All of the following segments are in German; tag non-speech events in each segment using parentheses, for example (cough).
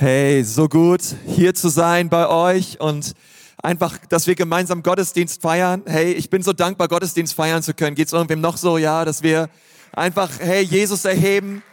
Hey, so gut hier zu sein bei euch und einfach, dass wir gemeinsam Gottesdienst feiern. Hey, ich bin so dankbar, Gottesdienst feiern zu können. Geht's irgendwem noch so? Ja, dass wir einfach, hey, Jesus erheben.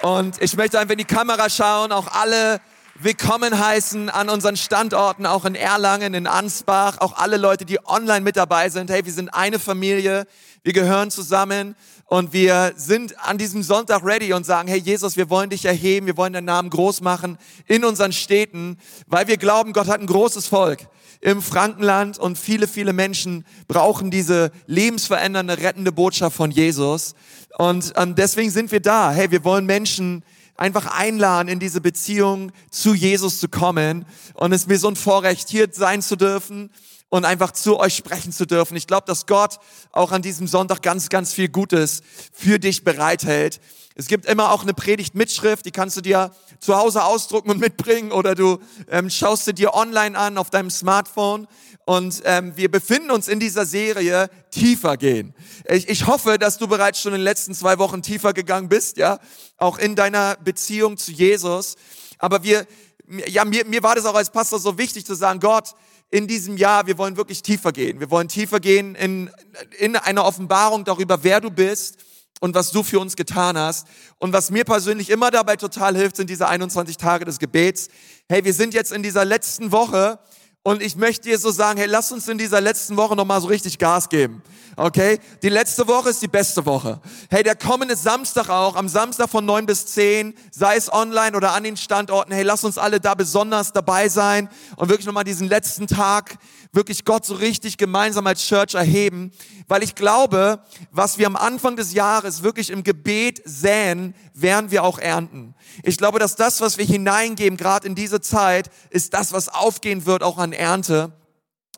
Und ich möchte einfach in die Kamera schauen, auch alle willkommen heißen an unseren Standorten, auch in Erlangen, in Ansbach, auch alle Leute, die online mit dabei sind. Hey, wir sind eine Familie, wir gehören zusammen und wir sind an diesem Sonntag ready und sagen, hey Jesus, wir wollen dich erheben, wir wollen deinen Namen groß machen in unseren Städten, weil wir glauben, Gott hat ein großes Volk im Frankenland und viele, viele Menschen brauchen diese lebensverändernde, rettende Botschaft von Jesus. Und ähm, deswegen sind wir da. Hey, wir wollen Menschen einfach einladen, in diese Beziehung zu Jesus zu kommen. Und es ist mir so ein Vorrecht, hier sein zu dürfen und einfach zu euch sprechen zu dürfen. Ich glaube, dass Gott auch an diesem Sonntag ganz, ganz viel Gutes für dich bereithält. Es gibt immer auch eine Predigt-Mitschrift, die kannst du dir zu Hause ausdrucken und mitbringen oder du ähm, schaust sie dir online an auf deinem Smartphone. Und ähm, wir befinden uns in dieser Serie tiefer gehen. Ich, ich hoffe, dass du bereits schon in den letzten zwei Wochen tiefer gegangen bist, ja, auch in deiner Beziehung zu Jesus. Aber wir, ja, mir, mir war das auch als Pastor so wichtig zu sagen, Gott, in diesem Jahr, wir wollen wirklich tiefer gehen. Wir wollen tiefer gehen in, in eine Offenbarung darüber, wer du bist und was du für uns getan hast. Und was mir persönlich immer dabei total hilft, sind diese 21 Tage des Gebets. Hey, wir sind jetzt in dieser letzten Woche und ich möchte dir so sagen, hey, lass uns in dieser letzten Woche nochmal so richtig Gas geben. Okay? Die letzte Woche ist die beste Woche. Hey, der kommende Samstag auch, am Samstag von neun bis zehn, sei es online oder an den Standorten, hey, lass uns alle da besonders dabei sein und wirklich nochmal diesen letzten Tag wirklich Gott so richtig gemeinsam als Church erheben, weil ich glaube, was wir am Anfang des Jahres wirklich im Gebet säen, werden wir auch ernten. Ich glaube, dass das, was wir hineingeben, gerade in diese Zeit, ist das, was aufgehen wird, auch an Ernte.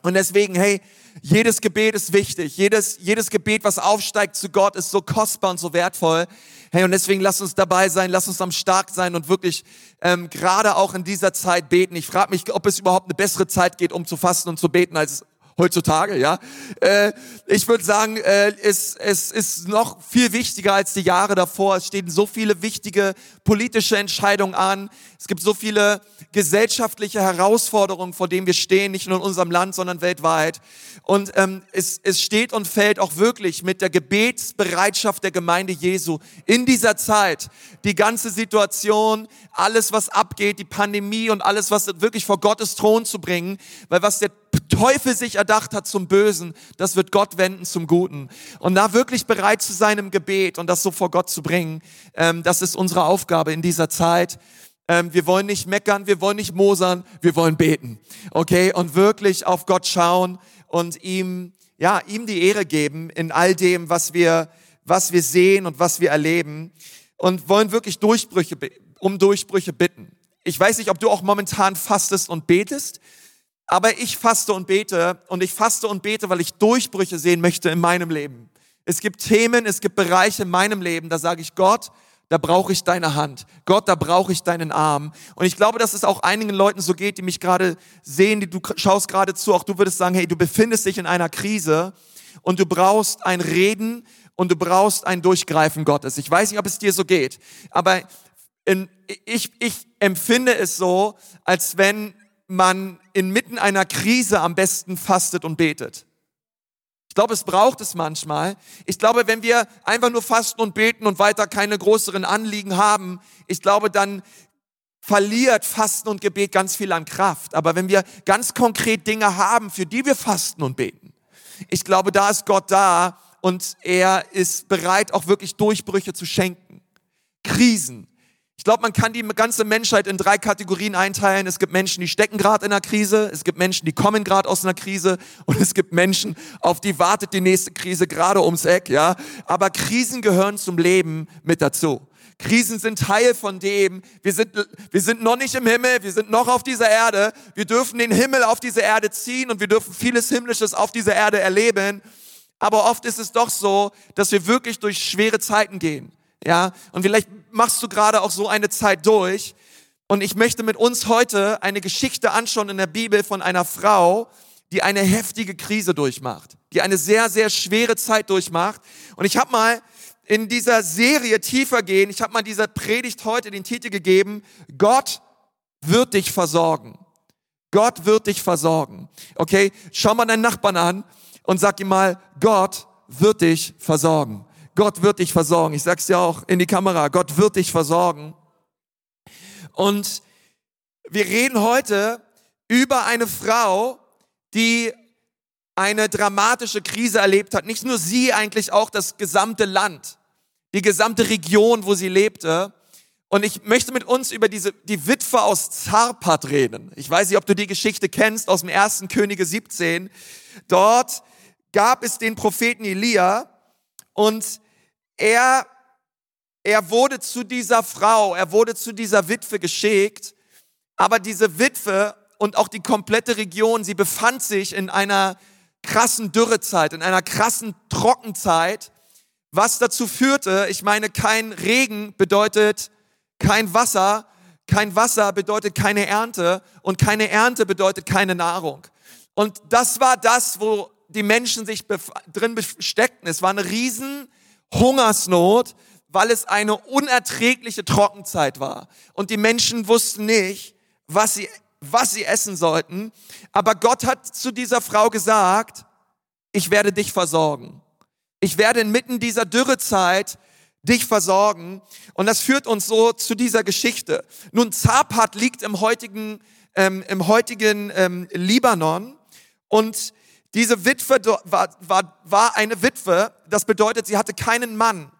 Und deswegen, hey, jedes Gebet ist wichtig. Jedes, jedes Gebet, was aufsteigt zu Gott, ist so kostbar und so wertvoll. Hey, und deswegen lass uns dabei sein, lass uns am Stark sein und wirklich ähm, gerade auch in dieser Zeit beten. Ich frage mich, ob es überhaupt eine bessere Zeit geht, um zu fasten und zu beten, als heutzutage, ja. Äh, ich würde sagen, äh, es, es ist noch viel wichtiger als die Jahre davor. Es stehen so viele wichtige politische Entscheidungen an. Es gibt so viele gesellschaftliche Herausforderungen, vor denen wir stehen, nicht nur in unserem Land, sondern weltweit. Und ähm, es, es steht und fällt auch wirklich mit der Gebetsbereitschaft der Gemeinde Jesu in dieser Zeit. Die ganze Situation, alles, was abgeht, die Pandemie und alles, was wirklich vor Gottes Thron zu bringen, weil was der Teufel sich erdacht hat zum Bösen, das wird Gott wenden zum Guten. Und da wirklich bereit zu sein im Gebet und das so vor Gott zu bringen, ähm, das ist unsere Aufgabe in dieser Zeit. Ähm, wir wollen nicht meckern, wir wollen nicht mosern, wir wollen beten. Okay? Und wirklich auf Gott schauen und ihm, ja, ihm die Ehre geben in all dem, was wir, was wir sehen und was wir erleben. Und wollen wirklich Durchbrüche, um Durchbrüche bitten. Ich weiß nicht, ob du auch momentan fastest und betest. Aber ich faste und bete und ich faste und bete, weil ich Durchbrüche sehen möchte in meinem Leben. Es gibt Themen, es gibt Bereiche in meinem Leben, da sage ich Gott, da brauche ich deine Hand. Gott, da brauche ich deinen Arm. Und ich glaube, dass es auch einigen Leuten so geht, die mich gerade sehen, die du schaust gerade zu, auch du würdest sagen, hey, du befindest dich in einer Krise und du brauchst ein Reden und du brauchst ein Durchgreifen Gottes. Ich weiß nicht, ob es dir so geht, aber in, ich, ich empfinde es so, als wenn man inmitten einer Krise am besten fastet und betet. Ich glaube, es braucht es manchmal. Ich glaube, wenn wir einfach nur fasten und beten und weiter keine größeren Anliegen haben, ich glaube, dann verliert Fasten und Gebet ganz viel an Kraft. Aber wenn wir ganz konkret Dinge haben, für die wir fasten und beten, ich glaube, da ist Gott da und er ist bereit, auch wirklich Durchbrüche zu schenken. Krisen, ich glaube, man kann die ganze Menschheit in drei Kategorien einteilen. Es gibt Menschen, die stecken gerade in einer Krise, es gibt Menschen, die kommen gerade aus einer Krise und es gibt Menschen, auf die wartet die nächste Krise gerade ums Eck, ja. Aber Krisen gehören zum Leben mit dazu. Krisen sind Teil von dem. Wir sind, wir sind noch nicht im Himmel, wir sind noch auf dieser Erde. Wir dürfen den Himmel auf diese Erde ziehen und wir dürfen vieles Himmlisches auf dieser Erde erleben. Aber oft ist es doch so, dass wir wirklich durch schwere Zeiten gehen. Ja, und vielleicht machst du gerade auch so eine Zeit durch. Und ich möchte mit uns heute eine Geschichte anschauen in der Bibel von einer Frau, die eine heftige Krise durchmacht, die eine sehr, sehr schwere Zeit durchmacht. Und ich habe mal in dieser Serie tiefer gehen, ich habe mal dieser Predigt heute den Titel gegeben, Gott wird dich versorgen. Gott wird dich versorgen. Okay? Schau mal deinen Nachbarn an und sag ihm mal, Gott wird dich versorgen. Gott wird dich versorgen. Ich sag's dir auch in die Kamera. Gott wird dich versorgen. Und wir reden heute über eine Frau, die eine dramatische Krise erlebt hat. Nicht nur sie, eigentlich auch das gesamte Land, die gesamte Region, wo sie lebte. Und ich möchte mit uns über diese, die Witwe aus Zarpat reden. Ich weiß nicht, ob du die Geschichte kennst aus dem ersten Könige 17. Dort gab es den Propheten Elia und er, er wurde zu dieser Frau, er wurde zu dieser Witwe geschickt. Aber diese Witwe und auch die komplette Region, sie befand sich in einer krassen Dürrezeit, in einer krassen Trockenzeit, was dazu führte, ich meine, kein Regen bedeutet kein Wasser, kein Wasser bedeutet keine Ernte und keine Ernte bedeutet keine Nahrung. Und das war das, wo die Menschen sich drin besteckten. Es war eine riesen Hungersnot, weil es eine unerträgliche Trockenzeit war. Und die Menschen wussten nicht, was sie was sie essen sollten. Aber Gott hat zu dieser Frau gesagt, ich werde dich versorgen. Ich werde inmitten dieser Dürrezeit dich versorgen. Und das führt uns so zu dieser Geschichte. Nun, Zapat liegt im heutigen, ähm, im heutigen ähm, Libanon und diese Witwe war, war, war eine Witwe. Das bedeutet, sie hatte keinen Mann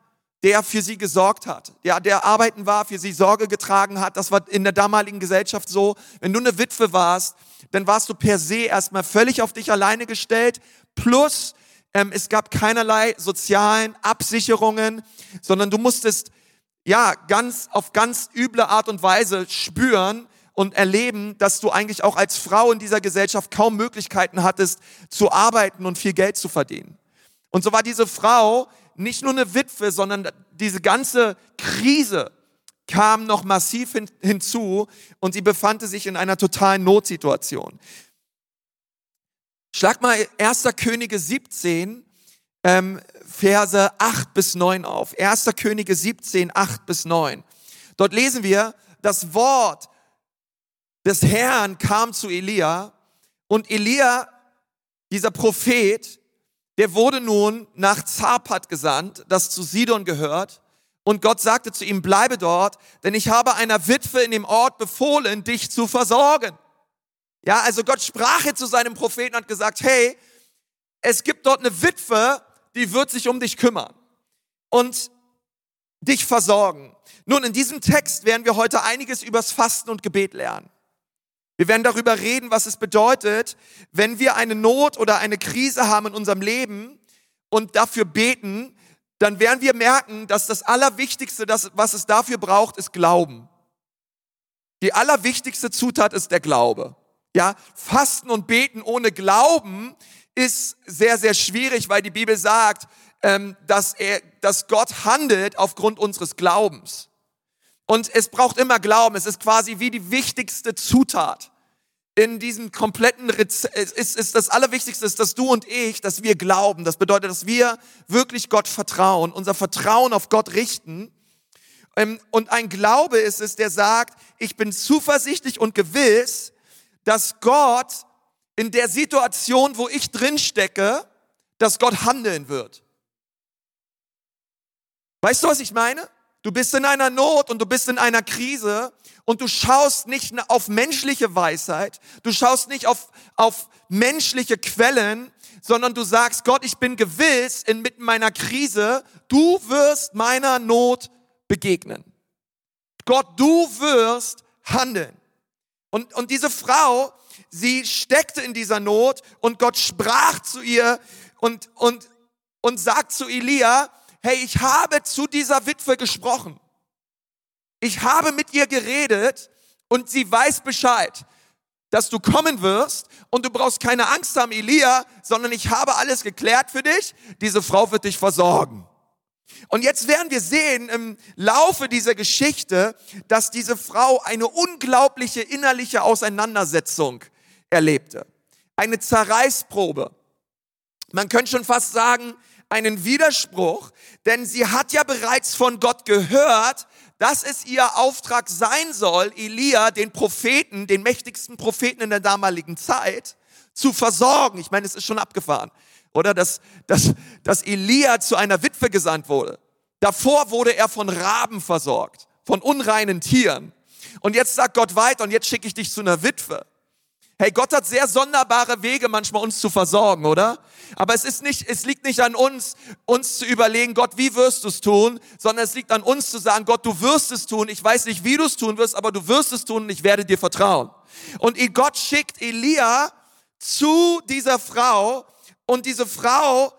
der für sie gesorgt hat, ja, der arbeiten war, für sie Sorge getragen hat. Das war in der damaligen Gesellschaft so. Wenn du eine Witwe warst, dann warst du per se erstmal völlig auf dich alleine gestellt. Plus, ähm, es gab keinerlei sozialen Absicherungen, sondern du musstest ja ganz auf ganz üble Art und Weise spüren und erleben, dass du eigentlich auch als Frau in dieser Gesellschaft kaum Möglichkeiten hattest zu arbeiten und viel Geld zu verdienen. Und so war diese Frau nicht nur eine Witwe, sondern diese ganze Krise kam noch massiv hin, hinzu und sie befand sich in einer totalen Notsituation. Schlag mal 1. Könige 17, ähm, Verse 8 bis 9 auf. 1. Könige 17, 8 bis 9. Dort lesen wir, das Wort des Herrn kam zu Elia und Elia, dieser Prophet, der wurde nun nach Zapat gesandt, das zu Sidon gehört. Und Gott sagte zu ihm, bleibe dort, denn ich habe einer Witwe in dem Ort befohlen, dich zu versorgen. Ja, also Gott sprach jetzt zu seinem Propheten und hat gesagt, hey, es gibt dort eine Witwe, die wird sich um dich kümmern und dich versorgen. Nun, in diesem Text werden wir heute einiges übers Fasten und Gebet lernen. Wir werden darüber reden, was es bedeutet, wenn wir eine Not oder eine Krise haben in unserem Leben und dafür beten, dann werden wir merken, dass das Allerwichtigste, das, was es dafür braucht, ist Glauben. Die allerwichtigste Zutat ist der Glaube. Ja, Fasten und Beten ohne Glauben ist sehr, sehr schwierig, weil die Bibel sagt, ähm, dass, er, dass Gott handelt aufgrund unseres Glaubens. Und es braucht immer Glauben. Es ist quasi wie die wichtigste Zutat in diesem kompletten Rezept. Ist, ist das Allerwichtigste ist, dass du und ich, dass wir glauben. Das bedeutet, dass wir wirklich Gott vertrauen, unser Vertrauen auf Gott richten. Ähm, und ein Glaube ist es, der sagt, ich bin zuversichtlich und gewiss, dass Gott in der Situation, wo ich drin stecke, dass Gott handeln wird. Weißt du, was ich meine? Du bist in einer Not und du bist in einer Krise und du schaust nicht auf menschliche Weisheit, du schaust nicht auf, auf menschliche Quellen, sondern du sagst, Gott, ich bin gewiss inmitten meiner Krise, du wirst meiner Not begegnen. Gott, du wirst handeln. Und, und diese Frau, sie steckte in dieser Not und Gott sprach zu ihr und, und, und sagt zu Elia, hey, ich habe zu dieser Witwe gesprochen. Ich habe mit ihr geredet und sie weiß Bescheid, dass du kommen wirst und du brauchst keine Angst haben, Elia, sondern ich habe alles geklärt für dich. Diese Frau wird dich versorgen. Und jetzt werden wir sehen im Laufe dieser Geschichte, dass diese Frau eine unglaubliche innerliche Auseinandersetzung erlebte. Eine Zerreißprobe. Man könnte schon fast sagen, einen Widerspruch, denn sie hat ja bereits von Gott gehört, dass es ihr Auftrag sein soll, Elia, den Propheten, den mächtigsten Propheten in der damaligen Zeit, zu versorgen. Ich meine, es ist schon abgefahren. Oder dass, dass, dass Elia zu einer Witwe gesandt wurde. Davor wurde er von Raben versorgt, von unreinen Tieren. Und jetzt sagt Gott weiter und jetzt schicke ich dich zu einer Witwe. Hey, Gott hat sehr sonderbare Wege manchmal uns zu versorgen, oder? Aber es ist nicht, es liegt nicht an uns, uns zu überlegen, Gott, wie wirst du es tun, sondern es liegt an uns zu sagen, Gott, du wirst es tun. Ich weiß nicht, wie du es tun wirst, aber du wirst es tun und ich werde dir vertrauen. Und Gott schickt Elia zu dieser Frau und diese Frau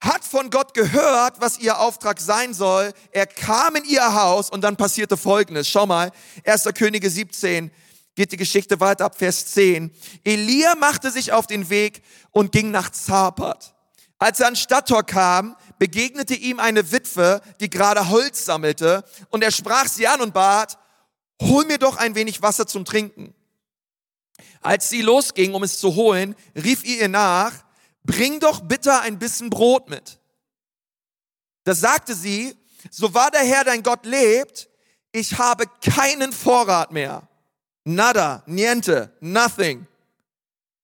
hat von Gott gehört, was ihr Auftrag sein soll. Er kam in ihr Haus und dann passierte Folgendes. Schau mal, 1. Könige 17 geht die Geschichte weiter ab Vers 10. Elia machte sich auf den Weg und ging nach Zapat. Als er an Stadttor kam, begegnete ihm eine Witwe, die gerade Holz sammelte und er sprach sie an und bat, hol mir doch ein wenig Wasser zum Trinken. Als sie losging, um es zu holen, rief ihr nach, bring doch bitte ein bisschen Brot mit. Da sagte sie, so wahr der Herr dein Gott lebt, ich habe keinen Vorrat mehr. Nada, niente, nothing.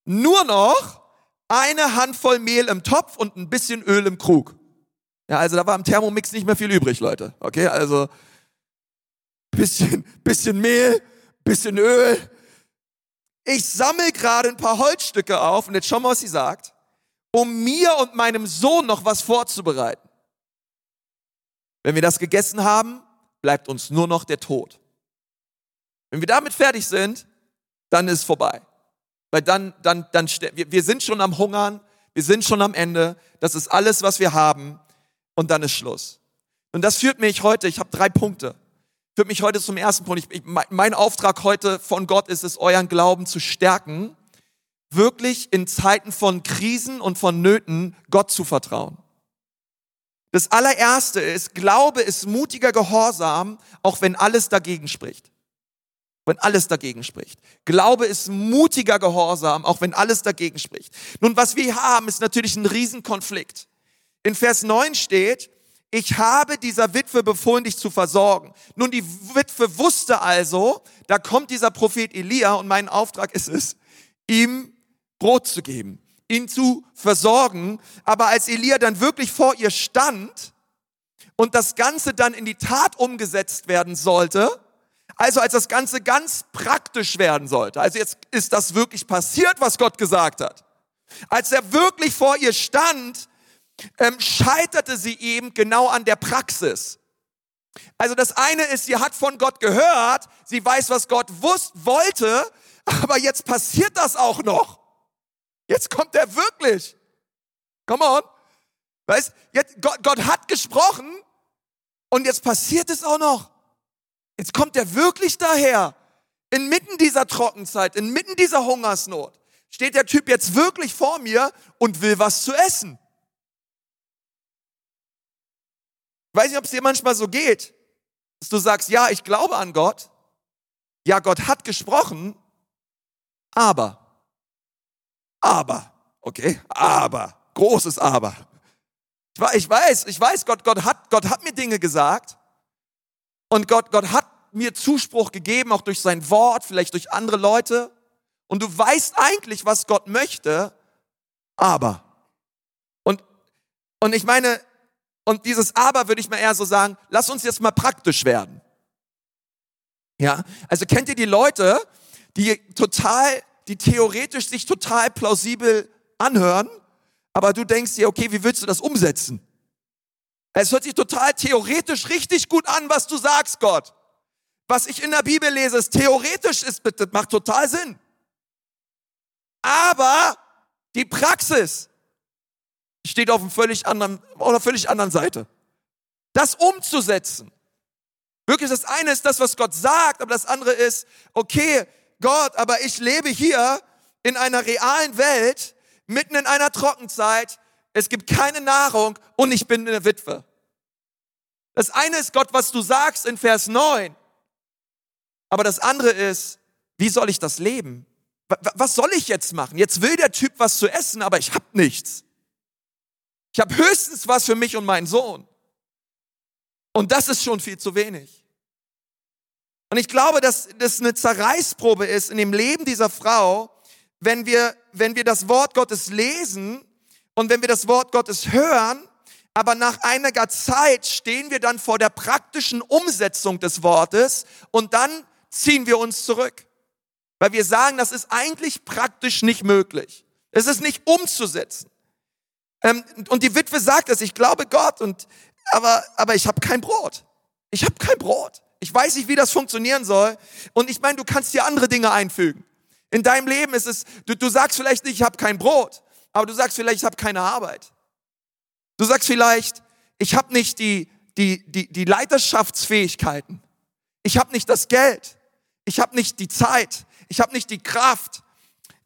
Nur noch eine Handvoll Mehl im Topf und ein bisschen Öl im Krug. Ja, also da war im Thermomix nicht mehr viel übrig, Leute. Okay, also bisschen, bisschen Mehl, bisschen Öl. Ich sammle gerade ein paar Holzstücke auf und jetzt schau mal, was sie sagt um mir und meinem Sohn noch was vorzubereiten. Wenn wir das gegessen haben, bleibt uns nur noch der Tod. Wenn wir damit fertig sind, dann ist vorbei. Weil dann, dann, dann, wir, sind schon am Hungern, wir sind schon am Ende, das ist alles, was wir haben und dann ist Schluss. Und das führt mich heute, ich habe drei Punkte, führt mich heute zum ersten Punkt. Ich, ich, mein Auftrag heute von Gott ist es, euren Glauben zu stärken wirklich in Zeiten von Krisen und von Nöten Gott zu vertrauen. Das allererste ist, Glaube ist mutiger Gehorsam, auch wenn alles dagegen spricht. Wenn alles dagegen spricht. Glaube ist mutiger Gehorsam, auch wenn alles dagegen spricht. Nun, was wir haben, ist natürlich ein Riesenkonflikt. In Vers 9 steht, ich habe dieser Witwe befohlen, dich zu versorgen. Nun, die Witwe wusste also, da kommt dieser Prophet Elia und mein Auftrag ist es, ihm Brot zu geben, ihn zu versorgen. Aber als Elia dann wirklich vor ihr stand und das Ganze dann in die Tat umgesetzt werden sollte, also als das Ganze ganz praktisch werden sollte, also jetzt ist das wirklich passiert, was Gott gesagt hat. Als er wirklich vor ihr stand, ähm, scheiterte sie eben genau an der Praxis. Also das eine ist, sie hat von Gott gehört, sie weiß, was Gott wusste, wollte, aber jetzt passiert das auch noch. Jetzt kommt er wirklich. Come on. Weißt, jetzt, Gott, Gott hat gesprochen und jetzt passiert es auch noch. Jetzt kommt er wirklich daher. Inmitten dieser Trockenzeit, inmitten dieser Hungersnot, steht der Typ jetzt wirklich vor mir und will was zu essen. Ich weiß nicht, ob es dir manchmal so geht, dass du sagst, ja, ich glaube an Gott, ja, Gott hat gesprochen, aber aber, okay, aber, großes Aber. Ich weiß, ich weiß, Gott, Gott hat, Gott hat mir Dinge gesagt und Gott, Gott hat mir Zuspruch gegeben, auch durch sein Wort, vielleicht durch andere Leute. Und du weißt eigentlich, was Gott möchte, aber. Und, und ich meine, und dieses Aber würde ich mal eher so sagen, lass uns jetzt mal praktisch werden. Ja, also kennt ihr die Leute, die total die theoretisch sich total plausibel anhören, aber du denkst dir, okay, wie willst du das umsetzen? Es hört sich total theoretisch richtig gut an, was du sagst, Gott. Was ich in der Bibel lese, ist theoretisch ist, bitte, macht total Sinn. Aber die Praxis steht auf, einem völlig anderen, auf einer völlig anderen Seite. Das umzusetzen. Wirklich, das eine ist das, was Gott sagt, aber das andere ist, okay, Gott, aber ich lebe hier in einer realen Welt, mitten in einer Trockenzeit. Es gibt keine Nahrung und ich bin eine Witwe. Das eine ist Gott, was du sagst in Vers 9. Aber das andere ist, wie soll ich das leben? Was soll ich jetzt machen? Jetzt will der Typ was zu essen, aber ich habe nichts. Ich habe höchstens was für mich und meinen Sohn. Und das ist schon viel zu wenig. Und ich glaube, dass das eine Zerreißprobe ist in dem Leben dieser Frau, wenn wir, wenn wir das Wort Gottes lesen und wenn wir das Wort Gottes hören, aber nach einiger Zeit stehen wir dann vor der praktischen Umsetzung des Wortes und dann ziehen wir uns zurück. Weil wir sagen, das ist eigentlich praktisch nicht möglich. Es ist nicht umzusetzen. Ähm, und die Witwe sagt es, ich glaube Gott, und, aber, aber ich habe kein Brot. Ich habe kein Brot. Ich weiß nicht, wie das funktionieren soll. Und ich meine, du kannst dir andere Dinge einfügen. In deinem Leben ist es, du, du sagst vielleicht nicht, ich habe kein Brot, aber du sagst vielleicht, ich habe keine Arbeit. Du sagst vielleicht, ich habe nicht die, die, die, die Leiterschaftsfähigkeiten. Ich habe nicht das Geld. Ich habe nicht die Zeit. Ich habe nicht die Kraft.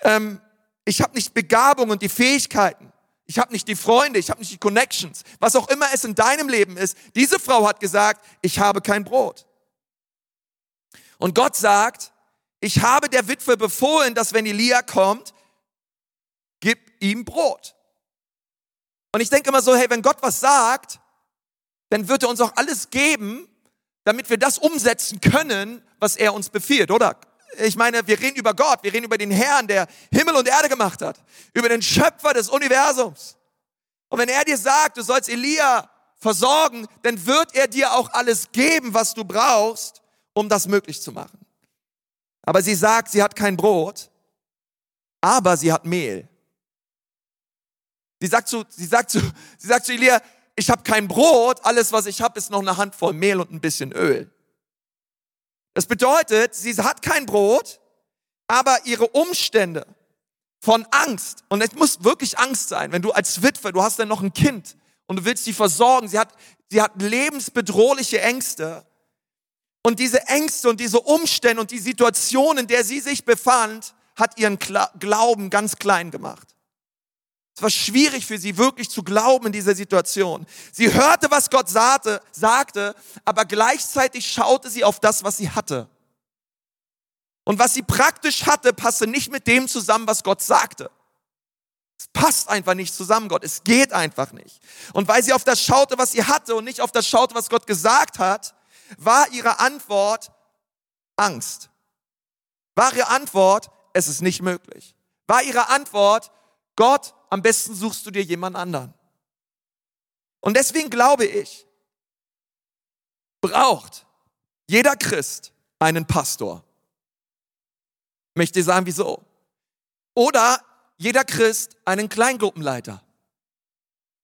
Ähm, ich habe nicht Begabung und die Fähigkeiten. Ich habe nicht die Freunde, ich habe nicht die Connections. Was auch immer es in deinem Leben ist. Diese Frau hat gesagt, ich habe kein Brot. Und Gott sagt, ich habe der Witwe befohlen, dass wenn Elia kommt, gib ihm Brot. Und ich denke immer so, hey, wenn Gott was sagt, dann wird er uns auch alles geben, damit wir das umsetzen können, was er uns befiehlt, oder? Ich meine, wir reden über Gott, wir reden über den Herrn, der Himmel und Erde gemacht hat, über den Schöpfer des Universums. Und wenn er dir sagt, du sollst Elia versorgen, dann wird er dir auch alles geben, was du brauchst, um das möglich zu machen. Aber sie sagt, sie hat kein Brot, aber sie hat Mehl. Sie sagt zu, sie sagt zu, sie sagt zu Elia, ich habe kein Brot, alles was ich habe ist noch eine Handvoll Mehl und ein bisschen Öl. Das bedeutet, sie hat kein Brot, aber ihre Umstände von Angst, und es muss wirklich Angst sein, wenn du als Witwe, du hast dann noch ein Kind und du willst sie versorgen, sie hat, sie hat lebensbedrohliche Ängste. Und diese Ängste und diese Umstände und die Situation, in der sie sich befand, hat ihren Glauben ganz klein gemacht. Es war schwierig für sie wirklich zu glauben in dieser Situation. Sie hörte, was Gott sagte, sagte, aber gleichzeitig schaute sie auf das, was sie hatte. Und was sie praktisch hatte, passte nicht mit dem zusammen, was Gott sagte. Es passt einfach nicht zusammen, Gott. Es geht einfach nicht. Und weil sie auf das schaute, was sie hatte und nicht auf das schaute, was Gott gesagt hat, war ihre Antwort Angst. War ihre Antwort, es ist nicht möglich. War ihre Antwort, Gott, am besten suchst du dir jemand anderen. Und deswegen glaube ich, braucht jeder Christ einen Pastor. Ich möchte sagen, wieso? Oder jeder Christ einen Kleingruppenleiter.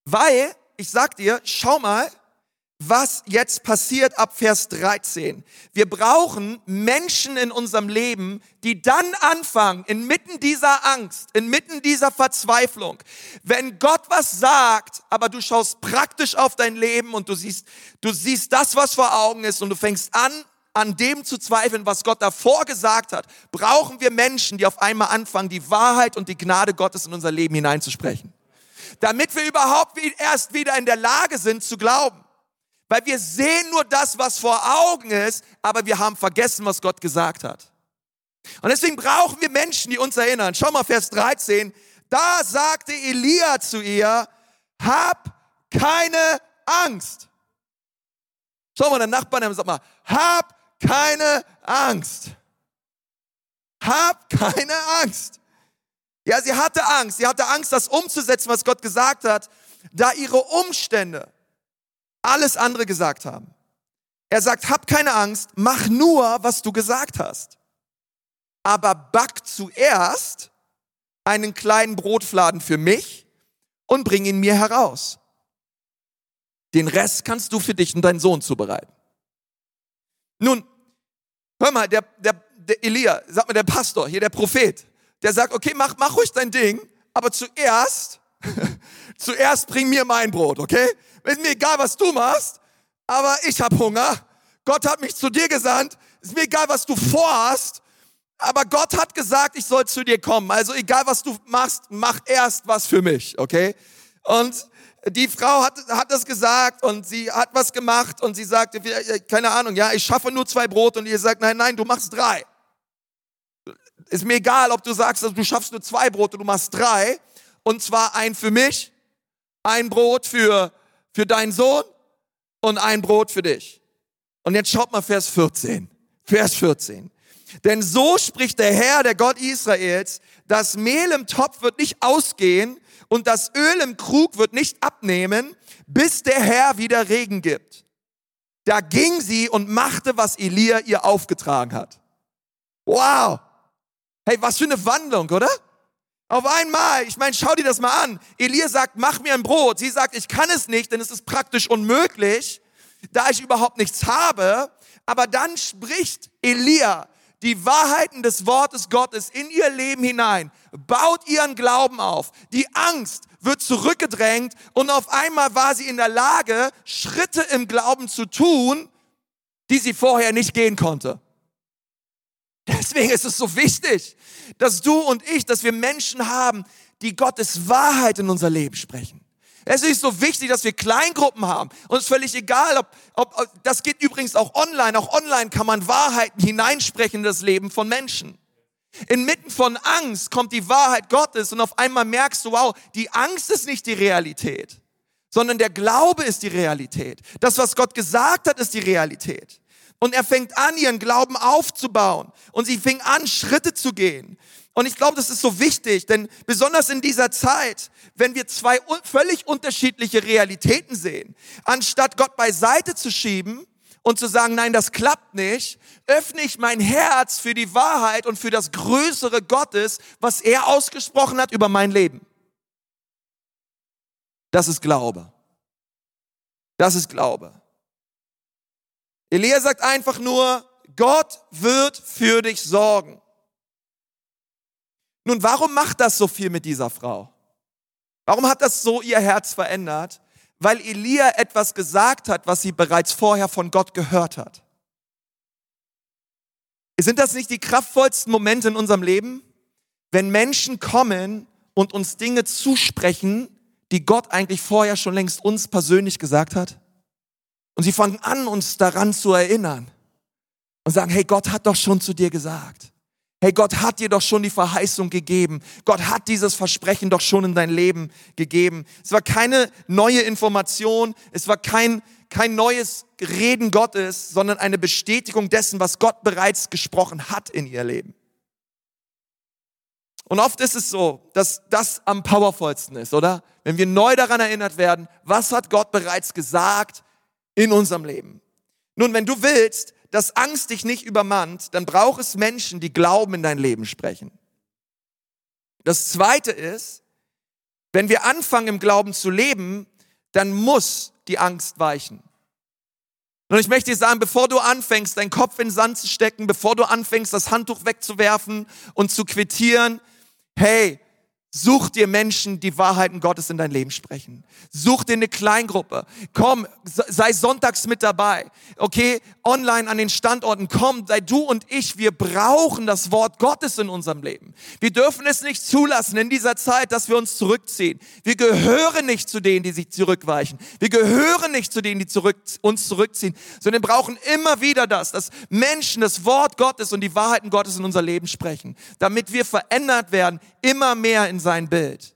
Weil, ich sag dir, schau mal, was jetzt passiert ab Vers 13. Wir brauchen Menschen in unserem Leben, die dann anfangen, inmitten dieser Angst, inmitten dieser Verzweiflung, wenn Gott was sagt, aber du schaust praktisch auf dein Leben und du siehst, du siehst das, was vor Augen ist und du fängst an, an dem zu zweifeln, was Gott davor gesagt hat, brauchen wir Menschen, die auf einmal anfangen, die Wahrheit und die Gnade Gottes in unser Leben hineinzusprechen. Damit wir überhaupt erst wieder in der Lage sind zu glauben. Weil wir sehen nur das, was vor Augen ist, aber wir haben vergessen, was Gott gesagt hat. Und deswegen brauchen wir Menschen, die uns erinnern. Schau mal, Vers 13. Da sagte Elia zu ihr, hab keine Angst. Schau mal, der Nachbarn und sag mal, hab keine Angst. Hab keine Angst. Ja, sie hatte Angst. Sie hatte Angst, das umzusetzen, was Gott gesagt hat, da ihre Umstände alles andere gesagt haben. Er sagt, hab keine Angst, mach nur, was du gesagt hast. Aber back zuerst einen kleinen Brotfladen für mich und bring ihn mir heraus. Den Rest kannst du für dich und deinen Sohn zubereiten. Nun, hör mal, der, der, der Elia, sag mal, der Pastor, hier der Prophet, der sagt, okay, mach, mach ruhig dein Ding, aber zuerst, (laughs) zuerst bring mir mein Brot, okay? Ist mir egal, was du machst, aber ich habe Hunger. Gott hat mich zu dir gesandt. Ist mir egal, was du vorhast, aber Gott hat gesagt, ich soll zu dir kommen. Also egal, was du machst, mach erst was für mich, okay? Und die Frau hat, hat das gesagt und sie hat was gemacht und sie sagte, keine Ahnung, ja, ich schaffe nur zwei Brot und ihr sagt, nein, nein, du machst drei. Ist mir egal, ob du sagst, du schaffst nur zwei Brote, du machst drei. Und zwar ein für mich, ein Brot für für deinen Sohn und ein Brot für dich. Und jetzt schaut mal Vers 14. Vers 14. Denn so spricht der Herr, der Gott Israels, das Mehl im Topf wird nicht ausgehen und das Öl im Krug wird nicht abnehmen, bis der Herr wieder Regen gibt. Da ging sie und machte, was Elia ihr aufgetragen hat. Wow! Hey, was für eine Wandlung, oder? Auf einmal, ich meine, schau dir das mal an. Elia sagt, mach mir ein Brot. Sie sagt, ich kann es nicht, denn es ist praktisch unmöglich, da ich überhaupt nichts habe. Aber dann spricht Elia die Wahrheiten des Wortes Gottes in ihr Leben hinein, baut ihren Glauben auf. Die Angst wird zurückgedrängt und auf einmal war sie in der Lage, Schritte im Glauben zu tun, die sie vorher nicht gehen konnte. Deswegen ist es so wichtig, dass du und ich, dass wir Menschen haben, die Gottes Wahrheit in unser Leben sprechen. Es ist so wichtig, dass wir Kleingruppen haben. Und es ist völlig egal, ob, ob, das geht übrigens auch online. Auch online kann man Wahrheiten hineinsprechen in das Leben von Menschen. Inmitten von Angst kommt die Wahrheit Gottes und auf einmal merkst du, wow, die Angst ist nicht die Realität, sondern der Glaube ist die Realität. Das, was Gott gesagt hat, ist die Realität. Und er fängt an, ihren Glauben aufzubauen. Und sie fing an, Schritte zu gehen. Und ich glaube, das ist so wichtig, denn besonders in dieser Zeit, wenn wir zwei völlig unterschiedliche Realitäten sehen, anstatt Gott beiseite zu schieben und zu sagen, nein, das klappt nicht, öffne ich mein Herz für die Wahrheit und für das Größere Gottes, was er ausgesprochen hat über mein Leben. Das ist Glaube. Das ist Glaube. Elia sagt einfach nur, Gott wird für dich sorgen. Nun, warum macht das so viel mit dieser Frau? Warum hat das so ihr Herz verändert? Weil Elia etwas gesagt hat, was sie bereits vorher von Gott gehört hat. Sind das nicht die kraftvollsten Momente in unserem Leben? Wenn Menschen kommen und uns Dinge zusprechen, die Gott eigentlich vorher schon längst uns persönlich gesagt hat? Und sie fangen an, uns daran zu erinnern und sagen, hey, Gott hat doch schon zu dir gesagt. Hey, Gott hat dir doch schon die Verheißung gegeben. Gott hat dieses Versprechen doch schon in dein Leben gegeben. Es war keine neue Information, es war kein, kein neues Reden Gottes, sondern eine Bestätigung dessen, was Gott bereits gesprochen hat in ihr Leben. Und oft ist es so, dass das am powervollsten ist, oder? Wenn wir neu daran erinnert werden, was hat Gott bereits gesagt in unserem Leben. Nun, wenn du willst, dass Angst dich nicht übermannt, dann braucht es Menschen, die Glauben in dein Leben sprechen. Das zweite ist, wenn wir anfangen im Glauben zu leben, dann muss die Angst weichen. Und ich möchte dir sagen, bevor du anfängst, deinen Kopf in den Sand zu stecken, bevor du anfängst, das Handtuch wegzuwerfen und zu quittieren, hey, Such dir Menschen, die Wahrheiten Gottes in dein Leben sprechen. Such dir eine Kleingruppe. Komm, sei sonntags mit dabei. Okay, online an den Standorten. Komm, sei du und ich. Wir brauchen das Wort Gottes in unserem Leben. Wir dürfen es nicht zulassen in dieser Zeit, dass wir uns zurückziehen. Wir gehören nicht zu denen, die sich zurückweichen. Wir gehören nicht zu denen, die zurück, uns zurückziehen, sondern wir brauchen immer wieder das, dass Menschen das Wort Gottes und die Wahrheiten Gottes in unser Leben sprechen, damit wir verändert werden, immer mehr in sein Bild.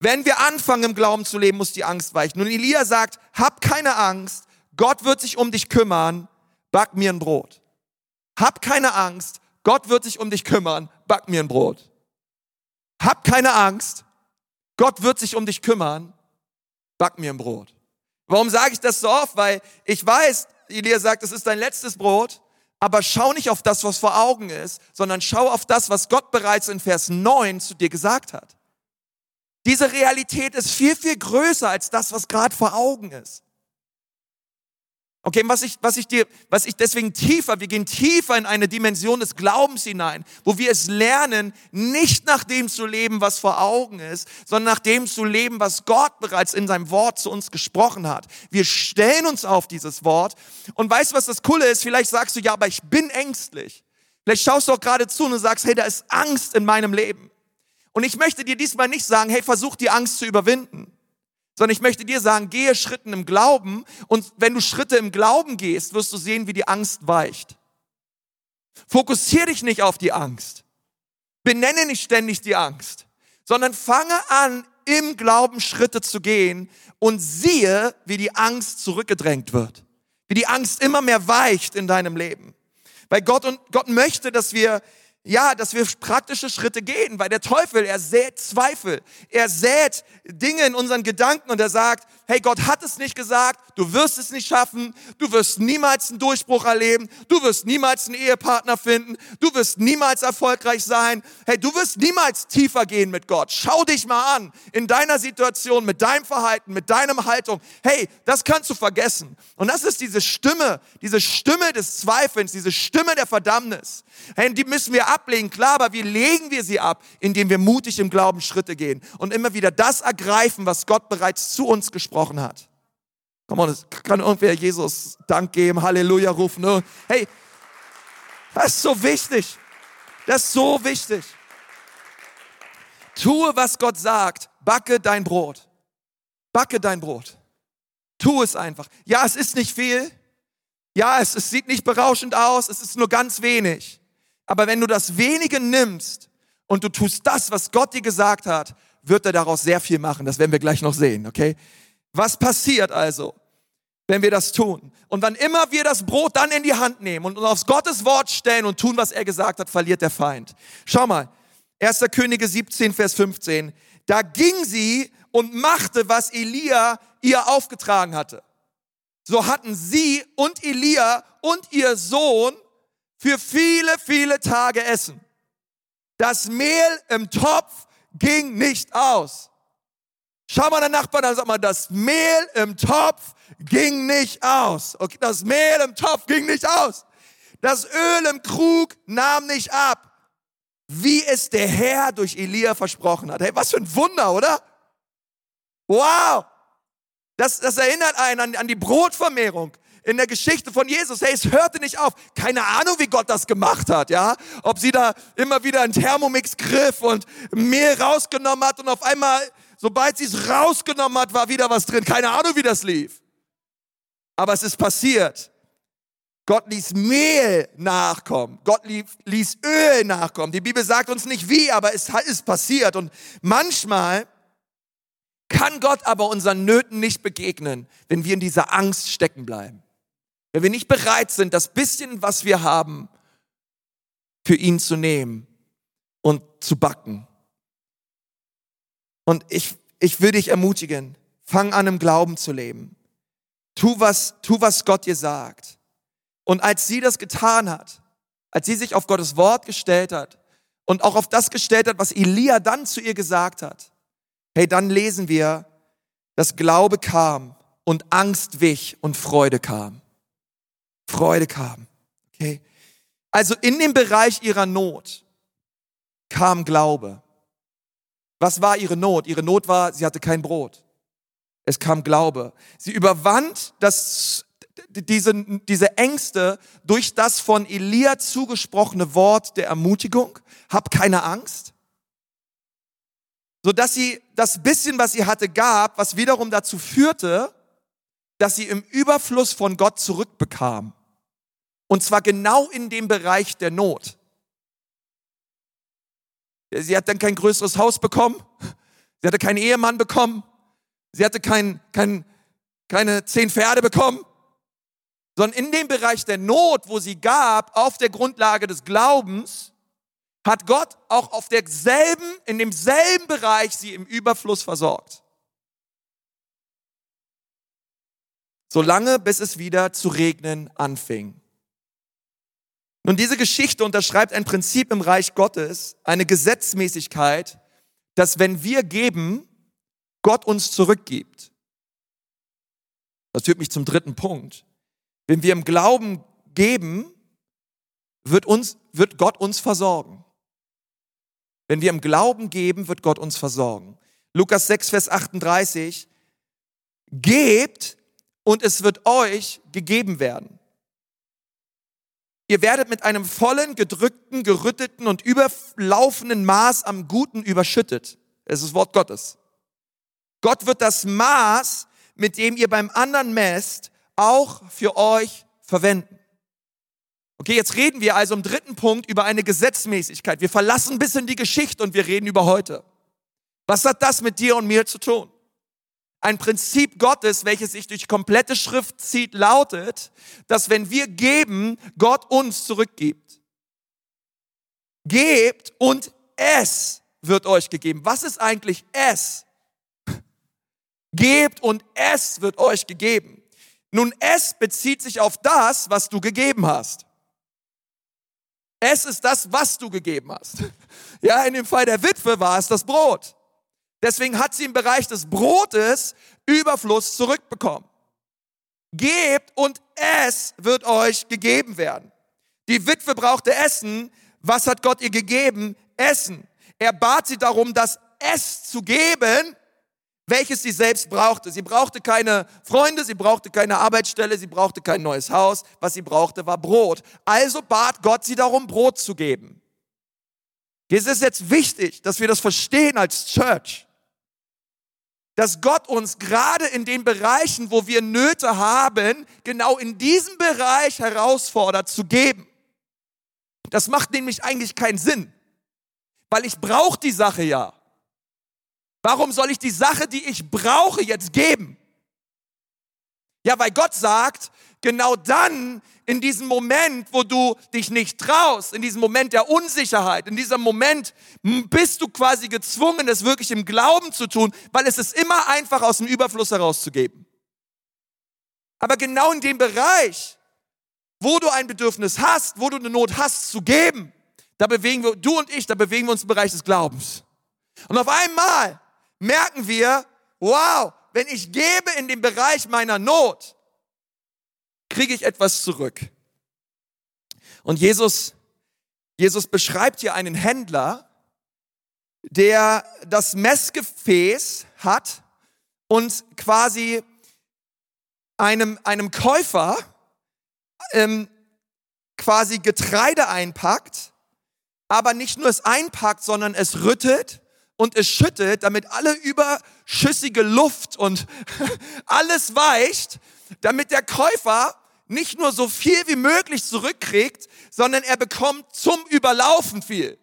Wenn wir anfangen im Glauben zu leben, muss die Angst weichen. Und Elia sagt, hab keine Angst, Gott wird sich um dich kümmern, back mir ein Brot. Hab keine Angst, Gott wird sich um dich kümmern, back mir ein Brot. Hab keine Angst, Gott wird sich um dich kümmern, back mir ein Brot. Warum sage ich das so oft? Weil ich weiß, Elia sagt, es ist dein letztes Brot aber schau nicht auf das, was vor Augen ist, sondern schau auf das, was Gott bereits in Vers 9 zu dir gesagt hat. Diese Realität ist viel, viel größer als das, was gerade vor Augen ist. Okay, was ich, was ich dir, was ich deswegen tiefer, wir gehen tiefer in eine Dimension des Glaubens hinein, wo wir es lernen, nicht nach dem zu leben, was vor Augen ist, sondern nach dem zu leben, was Gott bereits in seinem Wort zu uns gesprochen hat. Wir stellen uns auf dieses Wort und weißt was das Coole ist? Vielleicht sagst du, ja, aber ich bin ängstlich. Vielleicht schaust du auch gerade zu und sagst, hey, da ist Angst in meinem Leben. Und ich möchte dir diesmal nicht sagen, hey, versuch die Angst zu überwinden sondern ich möchte dir sagen, gehe Schritten im Glauben und wenn du Schritte im Glauben gehst, wirst du sehen, wie die Angst weicht. Fokussiere dich nicht auf die Angst. Benenne nicht ständig die Angst, sondern fange an, im Glauben Schritte zu gehen und siehe, wie die Angst zurückgedrängt wird. Wie die Angst immer mehr weicht in deinem Leben. Weil Gott und Gott möchte, dass wir ja, dass wir praktische Schritte gehen, weil der Teufel, er sät Zweifel. Er sät Dinge in unseren Gedanken und er sagt, hey, Gott hat es nicht gesagt, du wirst es nicht schaffen, du wirst niemals einen Durchbruch erleben, du wirst niemals einen Ehepartner finden, du wirst niemals erfolgreich sein, hey, du wirst niemals tiefer gehen mit Gott. Schau dich mal an in deiner Situation, mit deinem Verhalten, mit deinem Haltung. Hey, das kannst du vergessen. Und das ist diese Stimme, diese Stimme des Zweifels, diese Stimme der Verdammnis. Hey, die müssen wir ablegen, klar, aber wie legen wir sie ab? Indem wir mutig im Glauben Schritte gehen und immer wieder das ergreifen, was Gott bereits zu uns gesprochen hat. Komm on, kann irgendwer Jesus Dank geben, Halleluja rufen. Ne? Hey, das ist so wichtig. Das ist so wichtig. Tue, was Gott sagt. Backe dein Brot. Backe dein Brot. Tu es einfach. Ja, es ist nicht viel. Ja, es, es sieht nicht berauschend aus. Es ist nur ganz wenig. Aber wenn du das wenige nimmst und du tust das, was Gott dir gesagt hat, wird er daraus sehr viel machen. Das werden wir gleich noch sehen, okay? Was passiert also, wenn wir das tun? Und wann immer wir das Brot dann in die Hand nehmen und aufs Gottes Wort stellen und tun, was er gesagt hat, verliert der Feind. Schau mal, 1. Könige 17, Vers 15. Da ging sie und machte, was Elia ihr aufgetragen hatte. So hatten sie und Elia und ihr Sohn für viele, viele Tage essen. Das Mehl im Topf ging nicht aus. Schau mal den Nachbarn an, sag mal, das Mehl im Topf ging nicht aus. Okay, das Mehl im Topf ging nicht aus. Das Öl im Krug nahm nicht ab. Wie es der Herr durch Elia versprochen hat. Hey, was für ein Wunder, oder? Wow! Das, das erinnert einen an, an die Brotvermehrung in der Geschichte von Jesus. Hey, es hörte nicht auf. Keine Ahnung, wie Gott das gemacht hat, ja? Ob sie da immer wieder einen Thermomix griff und Mehl rausgenommen hat und auf einmal, sobald sie es rausgenommen hat, war wieder was drin. Keine Ahnung, wie das lief. Aber es ist passiert. Gott ließ Mehl nachkommen. Gott ließ Öl nachkommen. Die Bibel sagt uns nicht wie, aber es ist passiert. Und manchmal kann Gott aber unseren Nöten nicht begegnen, wenn wir in dieser Angst stecken bleiben. Wenn wir nicht bereit sind, das bisschen, was wir haben, für ihn zu nehmen und zu backen. Und ich, ich will dich ermutigen, fang an im Glauben zu leben. Tu was, tu was Gott dir sagt. Und als sie das getan hat, als sie sich auf Gottes Wort gestellt hat und auch auf das gestellt hat, was Elia dann zu ihr gesagt hat, hey, dann lesen wir, dass Glaube kam und Angst wich und Freude kam. Freude kam. Okay? Also in dem Bereich ihrer Not kam Glaube. Was war ihre Not? Ihre Not war, sie hatte kein Brot. Es kam Glaube. Sie überwand das, diese, diese Ängste durch das von Elia zugesprochene Wort der Ermutigung. Hab keine Angst. So dass sie das bisschen, was sie hatte, gab, was wiederum dazu führte, dass sie im Überfluss von Gott zurückbekam. Und zwar genau in dem Bereich der Not. Sie hat dann kein größeres Haus bekommen. Sie hatte keinen Ehemann bekommen. Sie hatte kein, kein, keine zehn Pferde bekommen. Sondern in dem Bereich der Not, wo sie gab, auf der Grundlage des Glaubens, hat Gott auch auf derselben, in demselben Bereich sie im Überfluss versorgt. Solange bis es wieder zu regnen anfing. Nun, diese Geschichte unterschreibt ein Prinzip im Reich Gottes, eine Gesetzmäßigkeit, dass wenn wir geben, Gott uns zurückgibt. Das führt mich zum dritten Punkt. Wenn wir im Glauben geben, wird, uns, wird Gott uns versorgen. Wenn wir im Glauben geben, wird Gott uns versorgen. Lukas 6, Vers 38. Gebt und es wird euch gegeben werden. Ihr werdet mit einem vollen, gedrückten, gerütteten und überlaufenden Maß am Guten überschüttet. Es ist das Wort Gottes. Gott wird das Maß, mit dem ihr beim anderen messt, auch für euch verwenden. Okay, jetzt reden wir also im dritten Punkt über eine Gesetzmäßigkeit. Wir verlassen ein bisschen die Geschichte und wir reden über heute. Was hat das mit dir und mir zu tun? Ein Prinzip Gottes, welches sich durch komplette Schrift zieht, lautet, dass wenn wir geben, Gott uns zurückgibt. Gebt und es wird euch gegeben. Was ist eigentlich es? (laughs) Gebt und es wird euch gegeben. Nun, es bezieht sich auf das, was du gegeben hast. Es ist das, was du gegeben hast. (laughs) Ja, in dem Fall der Witwe war es das Brot. Deswegen hat sie im Bereich des Brotes Überfluss zurückbekommen. Gebt und es wird euch gegeben werden. Die Witwe brauchte Essen. Was hat Gott ihr gegeben? Essen. Er bat sie darum, das Es zu geben, welches sie selbst brauchte. Sie brauchte keine Freunde, sie brauchte keine Arbeitsstelle, sie brauchte kein neues Haus. Was sie brauchte, war Brot. Also bat Gott sie darum, Brot zu geben. Es ist jetzt wichtig, dass wir das verstehen als Church. Dass Gott uns gerade in den Bereichen, wo wir Nöte haben, genau in diesem Bereich herausfordert zu geben. Das macht nämlich eigentlich keinen Sinn, weil ich brauche die Sache ja. Warum soll ich die Sache, die ich brauche, jetzt geben? Ja, weil Gott sagt, genau dann, in diesem Moment, wo du dich nicht traust, in diesem Moment der Unsicherheit, in diesem Moment bist du quasi gezwungen, es wirklich im Glauben zu tun, weil es ist immer einfach aus dem Überfluss herauszugeben. Aber genau in dem Bereich, wo du ein Bedürfnis hast, wo du eine Not hast zu geben, da bewegen wir, du und ich, da bewegen wir uns im Bereich des Glaubens. Und auf einmal merken wir, wow, wenn ich gebe in dem Bereich meiner Not, kriege ich etwas zurück. Und Jesus, Jesus beschreibt hier einen Händler, der das Messgefäß hat und quasi einem, einem Käufer ähm, quasi Getreide einpackt, aber nicht nur es einpackt, sondern es rüttet und es schüttet, damit alle überschüssige Luft und (laughs) alles weicht, damit der Käufer nicht nur so viel wie möglich zurückkriegt, sondern er bekommt zum Überlaufen viel.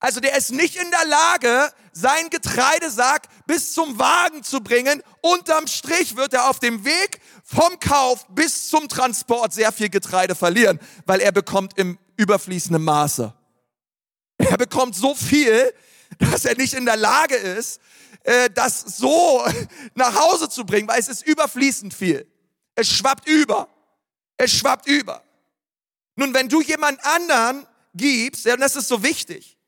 Also der ist nicht in der Lage, sein Getreidesack bis zum Wagen zu bringen. Unterm Strich wird er auf dem Weg vom Kauf bis zum Transport sehr viel Getreide verlieren, weil er bekommt im überfließenden Maße. Er bekommt so viel, dass er nicht in der Lage ist, äh, das so (laughs) nach Hause zu bringen, weil es ist überfließend viel. Es schwappt über. Es schwappt über. Nun, wenn du jemand anderen gibst, ja, und das ist so wichtig,